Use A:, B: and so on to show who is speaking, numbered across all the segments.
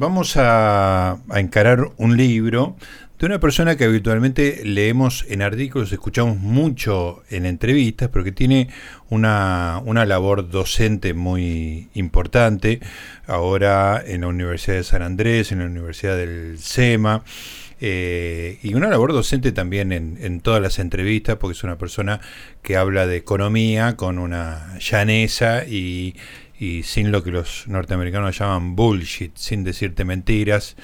A: vamos a, encarar un libro de una persona que habitualmente leemos en artículos, escuchamos mucho en entrevistas, pero que tiene una, una labor docente muy importante, ahora en la Universidad de San Andrés, en la Universidad del SEMA, eh, y una labor docente también en, en, todas las entrevistas, porque es una persona que habla de economía con una llaneza y, y sin lo que los norteamericanos llaman bullshit, sin decirte mentiras,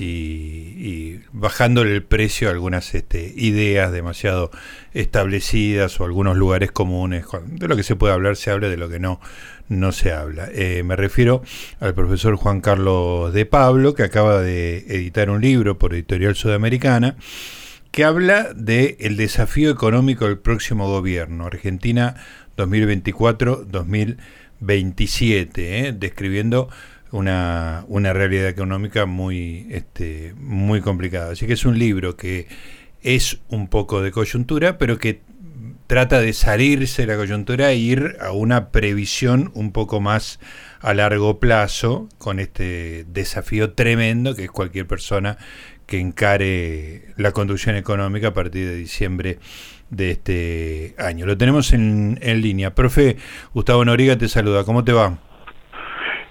A: y bajándole el precio a algunas este, ideas demasiado establecidas o algunos lugares comunes. De lo que se puede hablar se habla, de lo que no, no se habla. Eh, me refiero al profesor Juan Carlos de Pablo, que acaba de editar un libro por Editorial Sudamericana, que habla de el desafío económico del próximo gobierno, Argentina 2024-2025. 27, ¿eh? describiendo una, una, realidad económica muy, este, muy complicada. Así que es un libro que es un poco de coyuntura, pero que trata de salirse de la coyuntura e ir a una previsión un poco más a largo plazo con este desafío tremendo que es cualquier persona que encare la conducción económica a partir de diciembre de este año. Lo tenemos en, en línea. Profe, Gustavo Noriga te saluda. ¿Cómo te va?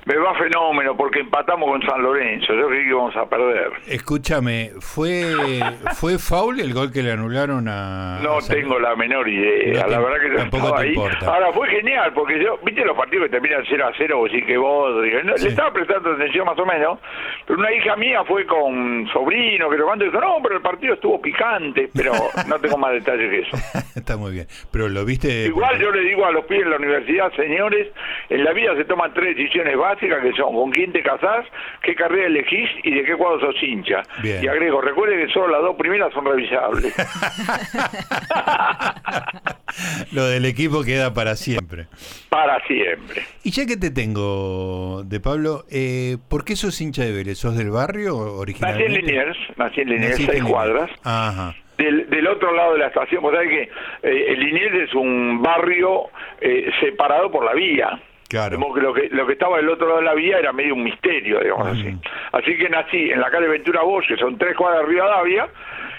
B: Me va fenómeno porque empatamos con San Lorenzo. Yo creí que íbamos a perder.
A: Escúchame, ¿fue fue foul el gol que le anularon a.?
B: No tengo la menor idea. la verdad que tampoco te ahí. Importa. Ahora fue genial porque yo, viste los partidos que terminan 0 a 0, o sí que vos. Le estaba prestando atención más o menos. Pero una hija mía fue con sobrino, que lo cuando dijo, no, pero el partido estuvo picante. Pero no tengo más detalles que eso.
A: Está muy bien. Pero lo viste.
B: Igual yo le digo a los pibes en la universidad, señores, en la vida se toman tres decisiones básicas que son con quién te casás, qué carrera elegís y de qué cuadro sos hincha. Y agrego, recuerde que solo las dos primeras son revisables.
A: Lo del equipo queda para siempre.
B: Para siempre.
A: Y ya que te tengo, de Pablo, eh, ¿por qué sos hincha de Vélez? ¿Sos del barrio originalmente?
B: Nací en Liniers, nací en Liniers, seis cuadras.
A: Ajá.
B: Del, del, otro lado de la estación, vos sabés que eh, Liniers es un barrio eh, separado por la vía.
A: Claro.
B: Como que lo, que lo que estaba del otro lado de la vía era medio un misterio, digamos así. Así que nací en la calle Ventura Bosch, que son tres cuadras de Rivadavia,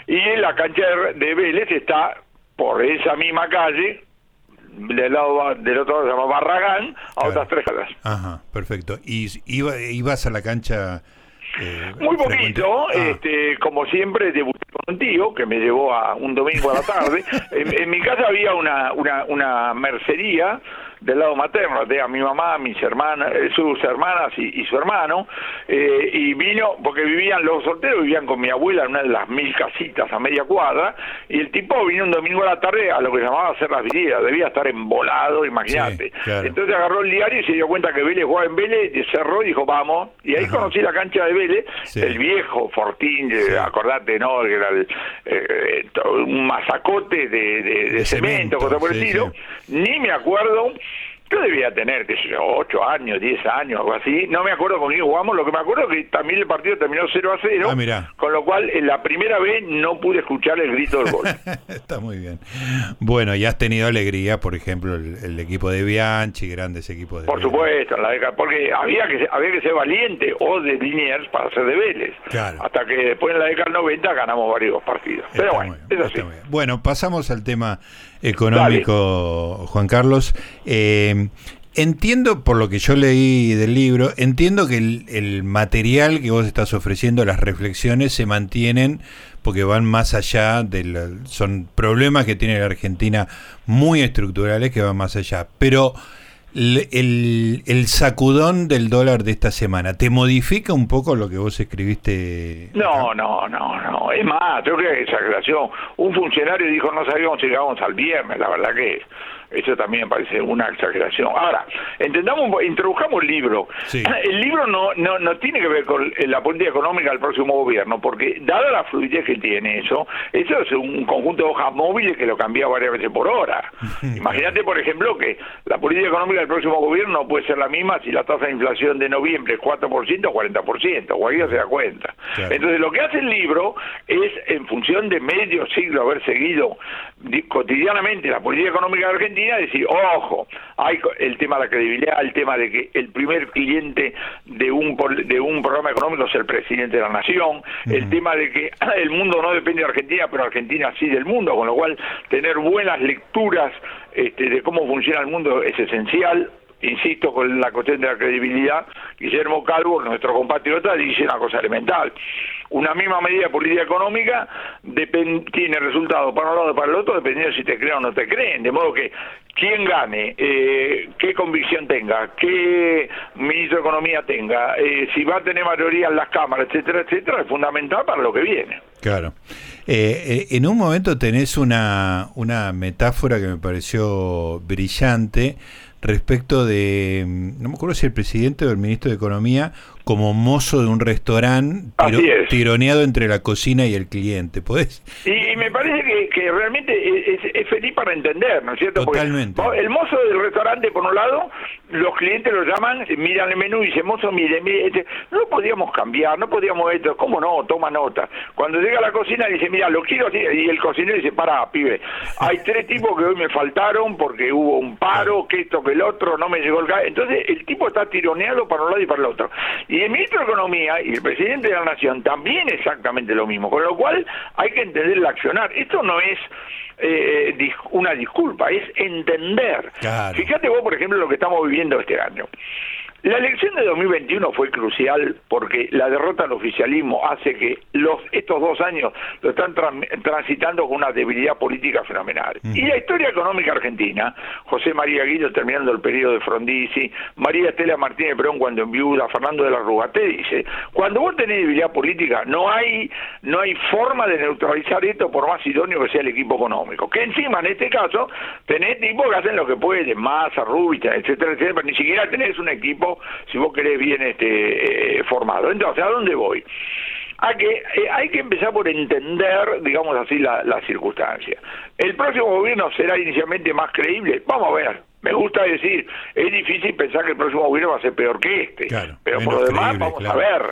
B: y en la cancha de Vélez está por esa misma calle, del lado del otro lado se llama Barragán, a otras tres cuadras.
A: Ajá, perfecto. ¿Y iba, ibas a la cancha?
B: Eh, Muy poquito, ah. este, como siempre debuté con un tío que me llevó a un domingo a la tarde. en, en, mi casa había una, una, una mercería del lado materno, de a mi mamá, mis hermanas, eh, sus hermanas y, su hermano, eh, y vino, porque vivían, los solteros vivían con mi abuela en una de las mil casitas a media cuadra, y el tipo vino un domingo a la tarde a lo que llamaba hacer las vinieras, debía estar embolado, imagínate. Entonces agarró el diario y se dio cuenta que Vélez jugaba en Vélez, y cerró y dijo, vamos, y ahí conocí la cancha de Vélez, el viejo Fortín, acordate, ¿no? Que era eh, un masacote de, cemento, cosa por el estilo, ni me acuerdo yo debía tener, qué sé yo, 8 años, 10 años, algo así. No me acuerdo con quién jugamos. Lo que me acuerdo es que también el partido terminó 0 a 0.
A: Ah,
B: con lo cual, en la primera vez no pude escuchar el grito del gol.
A: Está muy bien. Bueno, y has tenido alegría, por ejemplo, el, equipo de Bianchi, grandes equipos de
B: Por supuesto, la porque había que, había que ser valiente o de Liniers para ser de Vélez. Hasta que después en la década del 90 ganamos varios partidos. Pero bueno, es así.
A: Bueno, pasamos al tema económico, Juan Carlos. Eh, entiendo, por lo que yo leí del libro, entiendo que el, material que vos estás ofreciendo, las reflexiones, se mantienen porque van más allá de son problemas que tiene la Argentina muy estructurales que van más allá. Pero el, el, sacudón del dólar de esta semana, ¿te modifica un poco lo que vos escribiste?
B: No, no, no, no. Es más, yo creo que exageración. Un funcionario dijo no sabíamos si llegábamos al viernes, la verdad que eso también parece una exageración. Ahora, entendamos, introdujamos el libro. El libro no, no, no tiene que ver con la política económica del próximo gobierno, porque dada la fluidez que tiene eso, eso es un conjunto de hojas móviles que lo cambia varias veces por hora. Imagínate, por ejemplo, que la política económica del próximo gobierno no puede ser la misma si la tasa de inflación de noviembre es 4% o 40%, cualquiera se da cuenta. Entonces lo que hace el libro es, en función de medio siglo haber seguido cotidianamente la política económica de Argentina, decir, ojo, hay el tema de la credibilidad, el tema de que el primer cliente de un, de un programa económico es el presidente de la nación, el tema de que el mundo no depende de Argentina, pero Argentina sí del mundo, con lo cual tener buenas lecturas este, de cómo funciona el mundo es esencial. Insisto con la cuestión de la credibilidad, Guillermo Calvo, nuestro compatriota, dice una cosa elemental. Una misma medida de política económica tiene resultados para un lado y para el otro dependiendo si te creen o no te creen. De modo que quien gane, eh, qué convicción tenga, qué ministro de Economía tenga, eh, si va a tener mayoría en las cámaras, etcétera, etcétera, es fundamental para lo que viene.
A: Claro. Eh, en un momento tenés una, una metáfora que me pareció brillante respecto de, no me acuerdo si el presidente o el ministro de Economía, como mozo de un restaurante tironeado entre la cocina y el cliente. ¿Puedes?
B: Y, me parece que, realmente es, feliz para entender, ¿no es cierto?
A: Totalmente.
B: el mozo del restaurante, por un lado, los clientes lo llaman, miran el menú y dicen, mozo, mire, mire, este, no podíamos cambiar, no podíamos esto, ¿cómo no? Toma nota. Cuando llega a la cocina dice, mira, lo quiero así, y el cocinero dice, para, pibe, hay tres tipos que hoy me faltaron porque hubo un paro, que esto, que el otro, no me llegó el. Entonces, el tipo está tironeado para un lado y para el otro. Y el ministro de Economía y el presidente de la Nación también exactamente lo mismo, con lo cual hay que entender el accionar. Esto no es eh, una disculpa, es entender. Fíjate vos, por ejemplo, lo que estamos viviendo este año. La elección de 2021 fue crucial porque la derrota del oficialismo hace que los estos dos años lo están transitando con una debilidad política fenomenal. Y la historia económica argentina, José María Guido terminando el periodo de Frondizi, María Estela Martínez Perón cuando enviuda, Fernando de la Rúa, te dice, cuando vos tenés debilidad política no hay no hay forma de neutralizar esto por más idóneo que sea el equipo económico. Que encima en este caso tenés tipos que hacen lo que pueden, Massa, Rubita, etcétera, etcétera, pero ni siquiera tenés un equipo si vos querés, bien este, eh, formado. Entonces, ¿a dónde voy? A que eh, hay que empezar por entender, digamos así, la, la circunstancia. ¿El próximo gobierno será inicialmente más creíble? Vamos a ver. Me gusta decir, es difícil pensar que el próximo gobierno va a ser peor que este. pero por lo demás, vamos a ver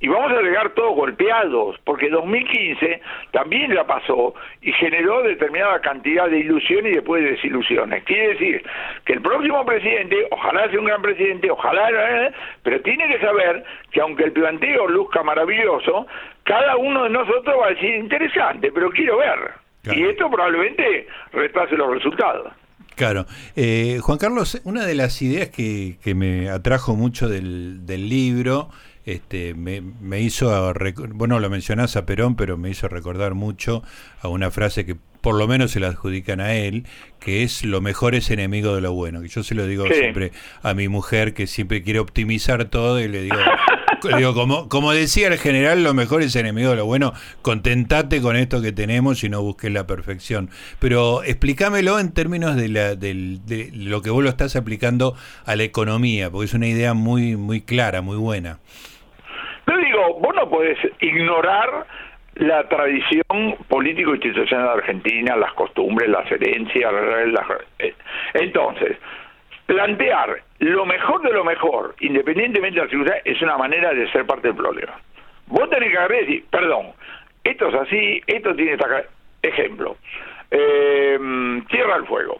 B: y vamos a llegar todos golpeados, porque 2015 también la pasó y generó determinada cantidad de ilusiones y después de desilusiones. Quiere decir que el próximo presidente, ojalá sea un gran presidente, ojalá, ¿eh? pero tiene que saber que aunque el planteo luzca maravilloso, cada uno de nosotros va a decir interesante, pero quiero ver. Y esto probablemente retrase los resultados.
A: Claro. Eh, Juan Carlos, una de las ideas que, que me atrajo mucho del, del libro este, me, me hizo, bueno, lo mencionás a Perón, pero me hizo recordar mucho a una frase que por lo menos se la adjudican a él, que es lo mejor es enemigo de lo bueno. Que yo se lo digo siempre a mi mujer, que siempre quiere optimizar todo, y le digo, digo como, como decía el general, lo mejor es enemigo de lo bueno. Contentate con esto que tenemos y no busques la perfección. Pero explícamelo en términos de, la, de lo que vos lo estás aplicando a la economía, porque es una idea muy, muy clara, muy buena.
B: Podés ignorar la tradición político-institucional Argentina, las costumbres, las herencias, las... Eh, entonces, plantear lo mejor de lo mejor, independientemente de la circunstancia, es una manera de ser parte del problema. Vos tenés que agarrar y decir, perdón, esto es así, esto tiene esta... Ejemplo, eh, Tierra al Fuego.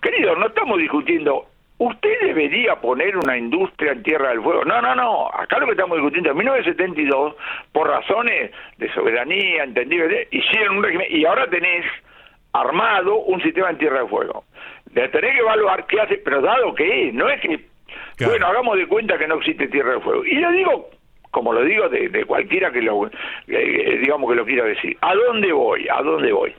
B: Querido, no estamos discutiendo usted debería poner una industria en Tierra del Fuego. No, no, no. Acá lo que estamos discutiendo en 1972, por razones de soberanía, entendible, hicieron un régimen y ahora tenés armado un sistema en Tierra del Fuego. De tener que evaluar qué hace, pero dado que es, no es que, bueno, hagamos de cuenta que no existe Tierra del Fuego. Y yo digo, como lo digo de, cualquiera que lo, eh, digamos que lo quiera decir, ¿a dónde voy? ¿A dónde voy?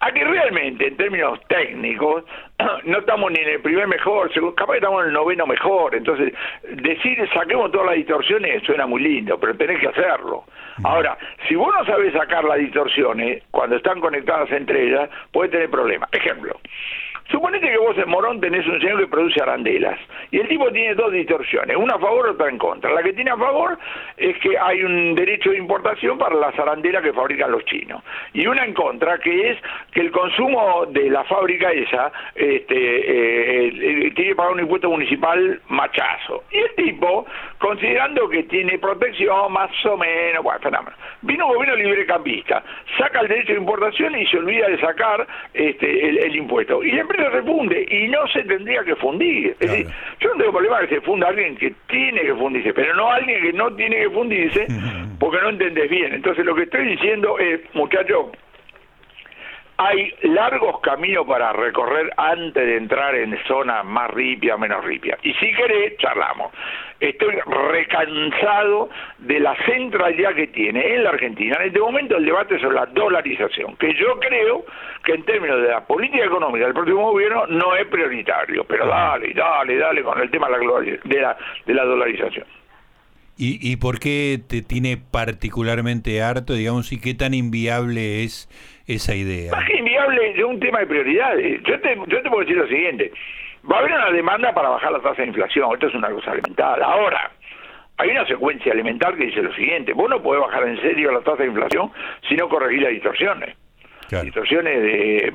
B: A que realmente en términos técnicos no estamos ni en el primer mejor, capaz que estamos en el noveno mejor, entonces decir saquemos todas las distorsiones suena muy lindo, pero tenés que hacerlo. Ahora, si vos no sabes sacar las distorsiones cuando están conectadas entre ellas, puede tener problemas. Ejemplo, Suponete que vos en Morón tenés un señor que produce arandelas y el tipo tiene dos distorsiones, una a favor, otra en contra. La que tiene a favor es que hay un derecho de importación para las arandelas que fabrican los chinos y una en contra que es que el consumo de la fábrica esa este, eh, tiene que pagar un impuesto municipal machazo. Y el tipo, considerando que tiene protección más o menos, bueno, fenómeno. Vino un gobierno librecambista, saca el derecho de importación y se olvida de sacar este, el, impuesto. Y se funde y no se tendría que fundir. Es decir, yo no tengo problema que se funda alguien que tiene que fundirse, pero no alguien que no tiene que fundirse porque no entendés bien. Entonces lo que estoy diciendo es, muchachos, hay largos caminos para recorrer antes de entrar en zonas más ripia, menos ripia. Y si querés, charlamos. Estoy recansado de la centralidad que tiene en la Argentina en este momento el debate sobre la dolarización, que yo creo que en términos de la política económica del próximo gobierno no es prioritario. Pero dale, dale, dale con el tema de la, de la, de la dolarización.
A: ¿Y, ¿Y por qué te tiene particularmente harto, digamos, y qué tan inviable es esa idea?
B: Más que inviable es un tema de prioridades. Yo te, yo te puedo decir lo siguiente, va a haber una demanda para bajar la tasa de inflación, esto es una cosa elemental. Ahora, hay una secuencia elemental que dice lo siguiente, vos no podés bajar en serio la tasa de inflación si no corregís las distorsiones. Distorsiones de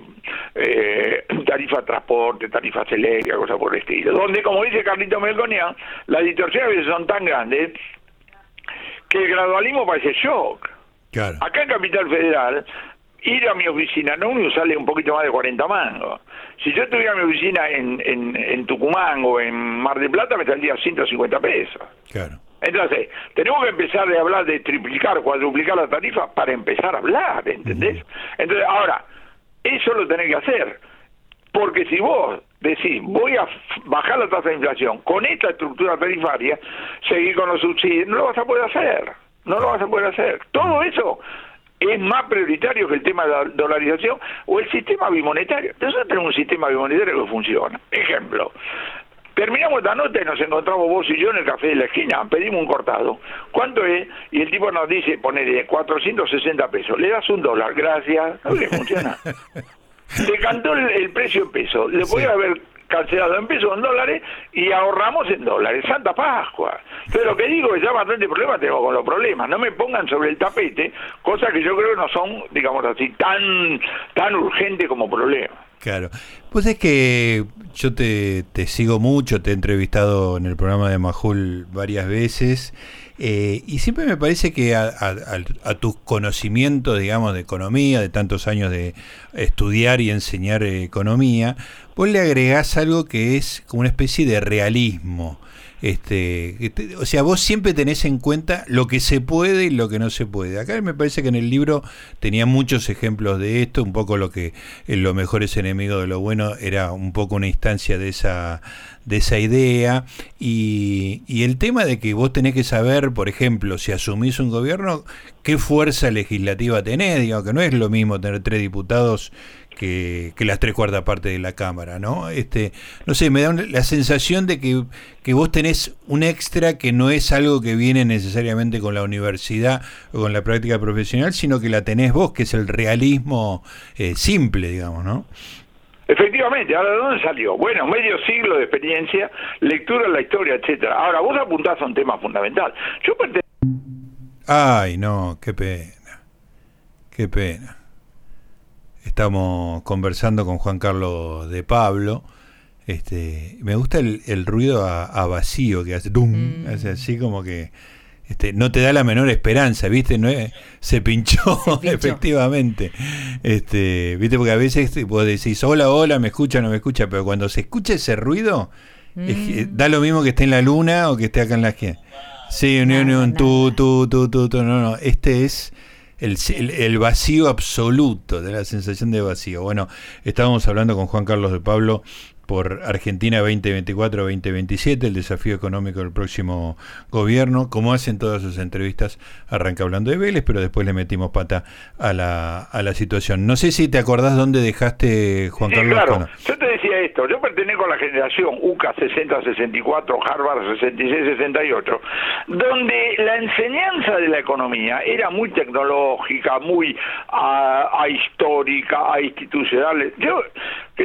B: eh, tarifa de transporte, tarifas eléctricas, cosas por el estilo. Donde, como dice Carlito Melconian, las distorsiones a veces son tan grandes que el gradualismo parece shock. Acá en Capital Federal ir a mi oficina no me sale un poquito más de 40 mangos. Si yo tuviera mi oficina en, en, en Tucumán o en Mar del Plata me saldría 150 pesos.
A: Claro.
B: Entonces, tenemos que empezar a hablar de triplicar, cuadruplicar la tarifa para empezar a hablar, ¿entendés? Entonces, ahora, eso lo tenés que hacer. Porque si vos decís, voy a bajar la tasa de inflación con esta estructura tarifaria, seguir con los subsidios, no lo vas a poder hacer. No lo vas a poder hacer. Todo eso es más prioritario que el tema de la dolarización o el sistema bimonetario. Nosotros tenemos un sistema bimonetario que funciona. Ejemplo, terminamos esta nota y nos encontramos vos y yo en el café de la esquina, pedimos un cortado. ¿Cuánto es? Y el tipo nos dice, ponele 460 pesos. Le das un dólar, gracias. ¿No le funciona? Le cantó el, precio en pesos. Le voy a haber cancelado en pesos en dólares y ahorramos en dólares. Santa Pascua. Pero lo que digo es ya bastante problema tengo con los problemas. No me pongan sobre el tapete cosas que yo creo que no son, digamos así, tan, tan urgentes como problemas.
A: Claro. Pues es que yo te, te, sigo mucho, te he entrevistado en el programa de Majul varias veces eh, y siempre me parece que a, a, tus conocimientos, digamos, de economía, de tantos años de estudiar y enseñar economía, vos le agregás algo que es como una especie de realismo. Este, o sea, vos siempre tenés en cuenta lo que se puede y lo que no se puede. Acá me parece que en el libro tenía muchos ejemplos de esto, un poco lo que en lo mejor es enemigo de lo bueno era un poco una instancia de esa de esa idea y, y el tema de que vos tenés que saber, por ejemplo, si asumís un gobierno, qué fuerza legislativa tenés, digo que no es lo mismo tener tres diputados que, las tres cuartas partes de la Cámara, ¿no? Este, no sé, me da la sensación de que, que vos tenés un extra que no es algo que viene necesariamente con la universidad o con la práctica profesional, sino que la tenés vos, que es el realismo eh, simple, digamos, ¿no?
B: Efectivamente, ahora ¿de dónde salió? Bueno, medio siglo de experiencia, lectura de la historia, etcétera. Ahora, vos apuntás a un tema fundamental. Yo
A: Ay, no, qué pena. Qué pena. Estamos conversando con Juan Carlos de Pablo. Este, me gusta el, ruido a, vacío que hace, mm. hace así como que este, no te da la menor esperanza, ¿viste? No se, pinchó, efectivamente. Este, ¿viste? Porque a veces vos decís, hola, hola, me escucha, no me escucha, pero cuando se escucha ese ruido, mm. da lo mismo que esté en la luna o que esté acá en la esquina. Sí, un, un, tú, tú, tú, tú, no, no, este es el, vacío absoluto, de la sensación de vacío. Bueno, estábamos hablando con Juan Carlos de Pablo por Argentina 2024-2027, el desafío económico del próximo gobierno. Como hacen todas sus entrevistas, arranca hablando de Vélez, pero después le metimos pata a la, a la situación. No sé si te acordás dónde dejaste, Juan Carlos.
B: Claro, yo te decía esto, yo pertenezco a la generación UCA 60-64, Harvard 66-68, donde la enseñanza de la economía era muy tecnológica, muy a, histórica, a institucional. Yo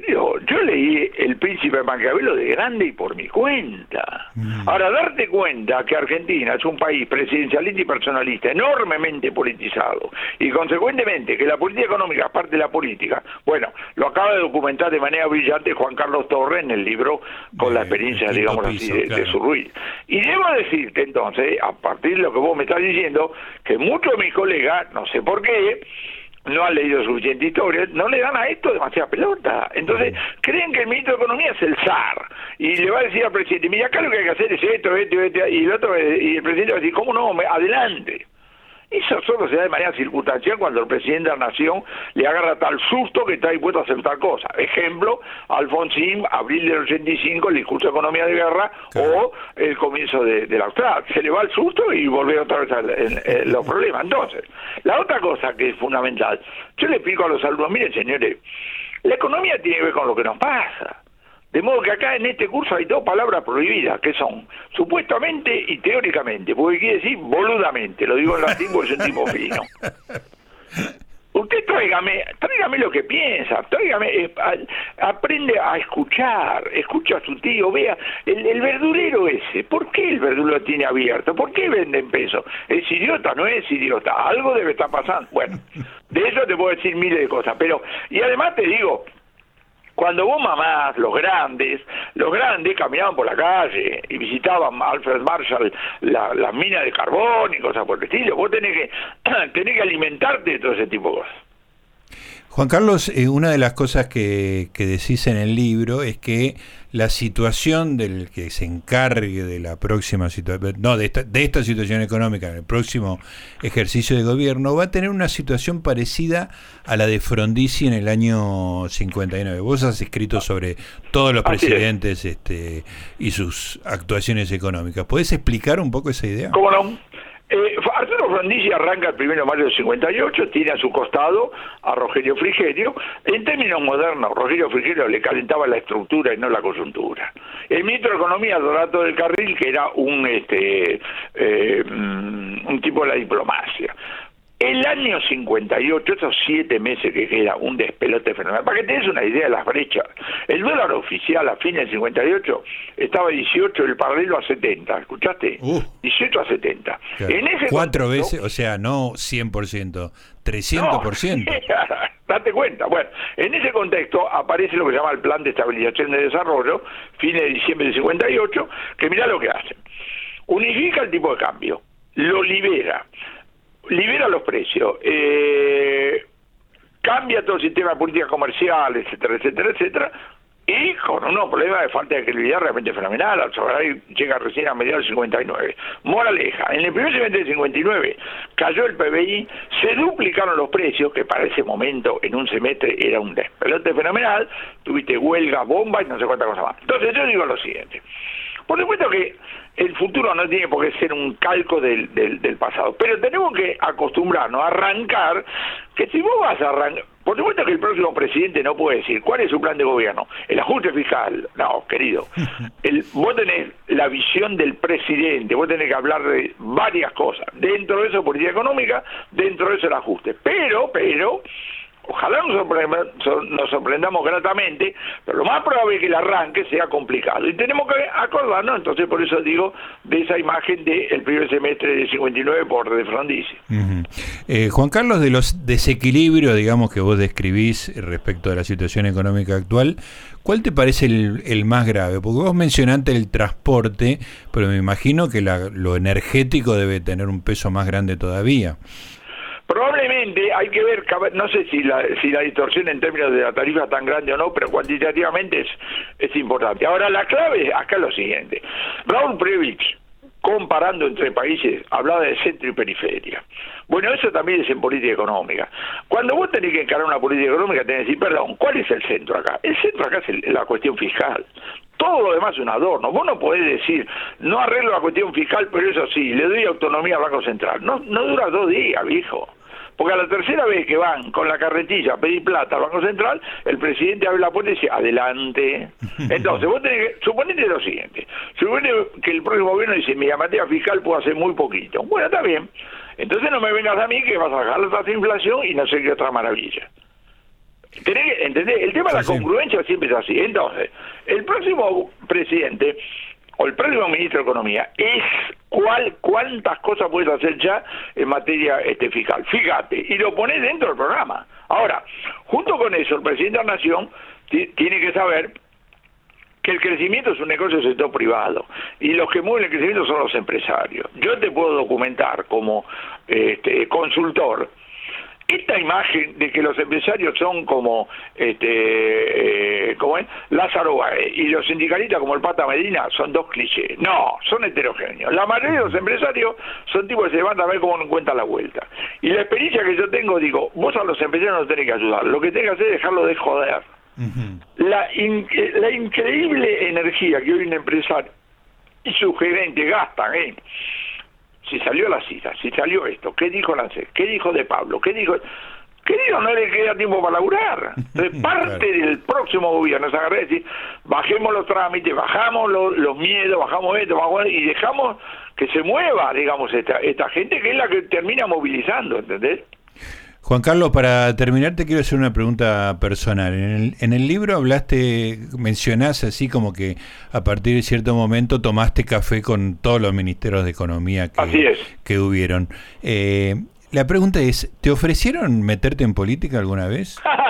B: Querido, yo leí El Príncipe Maquiavelo de grande y por mi cuenta. Mm. Ahora, darte cuenta que Argentina es un país presidencialista y personalista, enormemente politizado, y consecuentemente que la política económica es parte de la política, bueno, lo acaba de documentar de manera brillante Juan Carlos Torres en el libro con la experiencia, digamos así, de, su ruiz. Y debo decirte entonces, a partir de lo que vos me estás diciendo, que muchos de mis colegas, no sé por qué, no han leído suficiente historia, no le dan a esto demasiada pelota. Entonces, creen que el ministro de Economía es el zar y le va a decir al presidente, mira, acá lo que hay que hacer es esto, esto, esto, y el otro, y el presidente va a decir, ¿cómo no? Adelante. Eso solo se da de manera circunstancial cuando el presidente de la nación le agarra tal susto que está dispuesto a hacer tal cosa. Ejemplo, Alfonsín, abril del 85, el discurso de economía de guerra o el comienzo de, la Austral. Se le va el susto y vuelve otra vez a los problemas. Entonces, la otra cosa que es fundamental, yo le explico a los alumnos, miren señores, la economía tiene que ver con lo que nos pasa. De modo que acá en este curso hay dos palabras prohibidas, que son supuestamente y teóricamente, porque quiere decir boludamente, lo digo en latín porque es un fino. Usted tráigame, tráigame lo que piensa, tráigame, aprende a escuchar, escucha a su tío, vea, el, verdulero ese, ¿por qué el verdulero tiene abierto? ¿Por qué vende en peso? ¿Es idiota? ¿No es idiota? Algo debe estar pasando. Bueno, de eso te puedo decir miles de cosas, pero, y además te digo, cuando vos mamás, los grandes, los grandes caminaban por la calle y visitaban Alfred Marshall la, la mina de carbón y cosas por el estilo, vos tenés que, tenés que alimentarte de todo ese tipo de cosas.
A: Juan Carlos, eh, una de las cosas que, que, decís en el libro es que la situación del que se encargue de la próxima situación, no, de esta, de esta situación económica en el próximo ejercicio de gobierno, va a tener una situación parecida a la de Frondizi en el año 59. Vos has escrito sobre todos los presidentes este, y sus actuaciones económicas. ¿Podés explicar un poco esa idea?
B: ¿Cómo no? Eh, Arturo Frondizi arranca el 1 de mayo del 58, tiene a su costado a Rogelio Frigerio. En términos modernos, Rogelio Frigerio le calentaba la estructura y no la coyuntura. El ministro de Economía, Dorato del Carril, que era un, este, eh, mm, un tipo de la diplomacia. El año 58, esos siete meses que queda, un despelote fenomenal. Para que tengas una idea de las brechas, el dólar oficial a fines del 58 estaba 18, el paralelo a 70, ¿escuchaste? 18 a 70.
A: En ese Cuatro veces, o sea, no 100%, 300%.
B: date cuenta. Bueno, en ese contexto aparece lo que se llama el Plan de Estabilización de Desarrollo, fines de diciembre del 58, que mira lo que hace. Unifica el tipo de cambio, lo libera libera los precios, eh, cambia todo el sistema de política comercial, etcétera, etcétera, etcétera, y con unos problemas de falta de credibilidad realmente fenomenal. Al llega recién a mediados del 59. Moraleja, en el primer semestre del 59 cayó el PBI, se duplicaron los precios, que para ese momento en un semestre era un despelote fenomenal, tuviste huelga, bomba y no sé cuántas cosas más. Entonces yo digo lo siguiente. Por supuesto que el futuro no tiene por qué ser un calco del, del, pasado, pero tenemos que acostumbrarnos a arrancar que si vos vas a arrancar, por supuesto que el próximo presidente no puede decir cuál es su plan de gobierno, el ajuste fiscal, no, querido, el, vos tenés la visión del presidente, vos tenés que hablar de varias cosas, dentro de eso política económica, dentro de eso el ajuste, pero, pero, Ojalá nos, sorprendamos gratamente, pero lo más probable es que el arranque sea complicado. Y tenemos que acordarnos, entonces por eso digo, de esa imagen del primer semestre de 59 por de Frondizi.
A: Eh, Juan Carlos, de los desequilibrios, digamos, que vos describís respecto a la situación económica actual, ¿cuál te parece el, más grave? Porque vos mencionaste el transporte, pero me imagino que lo energético debe tener un peso más grande todavía.
B: Probablemente hay que ver, no sé si la, si la distorsión en términos de la tarifa es tan grande o no, pero cuantitativamente es, es importante. Ahora, la clave acá es lo siguiente. Raúl Previch, comparando entre países, hablaba de centro y periferia. Bueno, eso también es en política económica. Cuando vos tenés que encarar una política económica, tenés que decir, perdón, ¿cuál es el centro acá? El centro acá es la cuestión fiscal. Todo lo demás es un adorno. Vos no podés decir, no arreglo la cuestión fiscal, pero eso sí, le doy autonomía al Banco Central. No, no dura dos días, viejo. Porque a la tercera vez que van con la carretilla a pedir plata al Banco Central, el presidente abre la puerta y dice, adelante. Entonces, vos tenés que, suponete lo siguiente, supone que el próximo gobierno dice, mi materia fiscal puedo hacer muy poquito. Bueno, está bien. Entonces no me vengas a mí que vas a bajar la tasa de inflación y no sé qué otra maravilla. ¿Entendés? El tema de la congruencia siempre es así. Entonces, el próximo presidente o el próximo ministro de Economía es cuál, cuántas cosas puedes hacer ya en materia este, fiscal. Fíjate, y lo pones dentro del programa. Ahora, junto con eso, el presidente de la Nación tiene que saber que el crecimiento es un negocio del sector privado y los que mueven el crecimiento son los empresarios. Yo te puedo documentar como este, consultor esta imagen de que los empresarios son como este eh, ¿cómo es? Lázaro y los sindicalistas como el Pata Medina son dos clichés. No, son heterogéneos. La mayoría de los empresarios son tipos que se levantan a ver cómo no encuentran la vuelta. Y la experiencia que yo tengo, digo, vos a los empresarios no tenés que ayudar. Lo que tenés que hacer es dejarlo de joder la, la increíble energía que hoy un empresario y su gerente gastan ¿eh? Si salió la cita, si salió esto, qué dijo Lance, qué dijo de Pablo, qué dijo... Querido, no le queda tiempo para laburar. Entonces, parte del próximo gobierno es agarrar y decir, bajemos los trámites, bajamos los, miedos, bajamos esto, bajamos y dejamos que se mueva, digamos, esta, esta gente que es la que termina movilizando, ¿entendés?
A: Juan Carlos, para terminar te quiero hacer una pregunta personal. En el, libro hablaste, mencionás así como que a partir de cierto momento tomaste café con todos los ministerios de Economía que, que hubieron. Eh, la pregunta es, ¿te ofrecieron meterte en política alguna vez?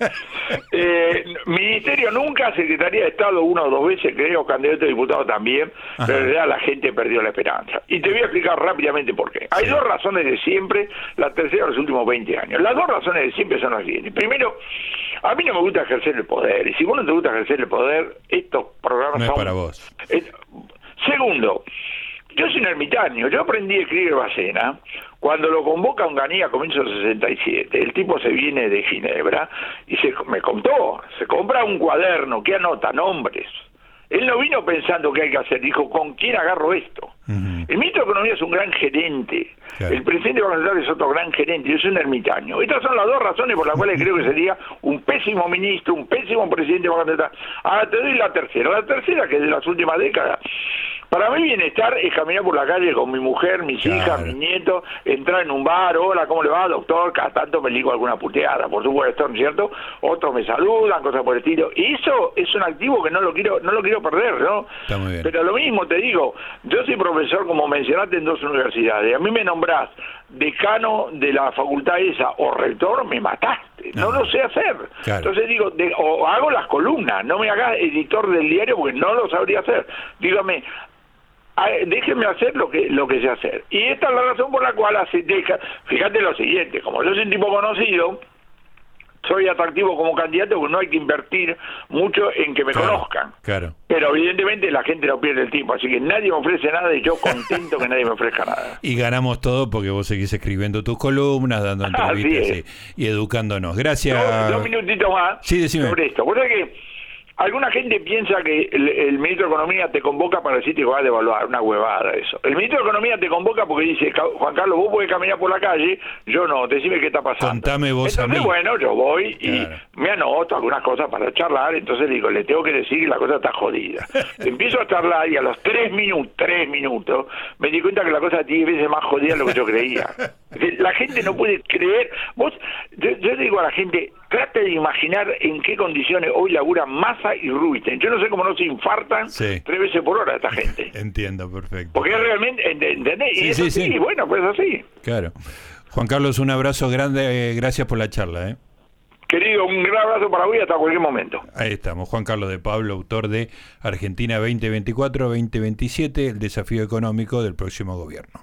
B: eh, ministerio nunca, Secretaría de Estado una o dos veces, creo, candidato a diputado también, pero en realidad la gente perdió la esperanza. Y te voy a explicar rápidamente por qué. Hay dos razones de siempre, la tercera de los últimos 20 años. Las dos razones de siempre son las siguientes. Primero, a mí no me gusta ejercer el poder, y si vos no te gusta ejercer el poder, estos programas
A: no
B: son...
A: para vos.
B: segundo, yo soy un ermitaño, yo aprendí a escribir Bacena cuando lo convoca un ganí a comienzos del 67. El tipo se viene de Ginebra y se me contó, se compra un cuaderno que anota nombres. Él no vino pensando qué hay que hacer, dijo, ¿con quién agarro esto? El ministro de Economía es un gran gerente, el presidente de es otro gran gerente, yo soy un ermitaño. Estas son las dos razones por las cuales creo que sería un pésimo ministro, un pésimo presidente. Ahora te doy la tercera. La tercera, que es de las últimas décadas, para mí bienestar es caminar por la calle con mi mujer, mis hijas, mis nietos, entrar en un bar, hola, ¿cómo le va, doctor? Cada tanto me digo alguna puteada, por supuesto, ¿no es cierto? Otros me saludan, cosas por el estilo. Y eso es un activo que no lo quiero no lo quiero perder, ¿no? Pero lo mismo te digo, yo soy profesor, como mencionaste, en dos universidades. A mí me nombrás decano de la facultad esa o rector, me mataste. No, lo sé hacer. Entonces digo, o hago las columnas, no me hagas editor del diario porque no lo sabría hacer. Dígame, déjenme hacer lo que lo que sé hacer. Y esta es la razón por la cual hace, deja, fíjate lo siguiente, como yo soy un tipo conocido, soy atractivo como candidato porque no hay que invertir mucho en que me conozcan.
A: Claro.
B: Pero evidentemente la gente no pierde el tiempo, así que nadie me ofrece nada y yo contento que nadie me ofrezca nada.
A: Y ganamos todo porque vos seguís escribiendo tus columnas, dando entrevistas y, educándonos. Gracias.
B: Dos, minutitos más
A: sí, decime.
B: sobre esto. que Alguna gente piensa que el, ministro de Economía te convoca para decirte que va a devaluar, una huevada eso. El ministro de Economía te convoca porque dice, Juan Carlos, vos podés caminar por la calle, yo no, decime qué está pasando.
A: Contame vos a mí.
B: bueno, yo voy y me anoto algunas cosas para charlar, entonces digo, le tengo que decir que la cosa está jodida. Empiezo a charlar y a los tres minutos, tres minutos, me di cuenta que la cosa es diez veces más jodida de lo que yo creía. La gente no puede creer. Vos, yo, yo digo a la gente, trate de imaginar en qué condiciones hoy labura Massa y Rubinstein. Yo no sé cómo no se infartan tres veces por hora esta gente.
A: Entiendo, perfecto.
B: Porque realmente, ¿entendés? Y sí, sí, bueno, pues así.
A: Claro. Juan Carlos, un abrazo grande, eh, gracias por la charla. ¿eh?
B: Querido, un gran abrazo para hoy hasta cualquier momento.
A: Ahí estamos, Juan Carlos de Pablo, autor de Argentina 2024-2027, el desafío económico del próximo gobierno.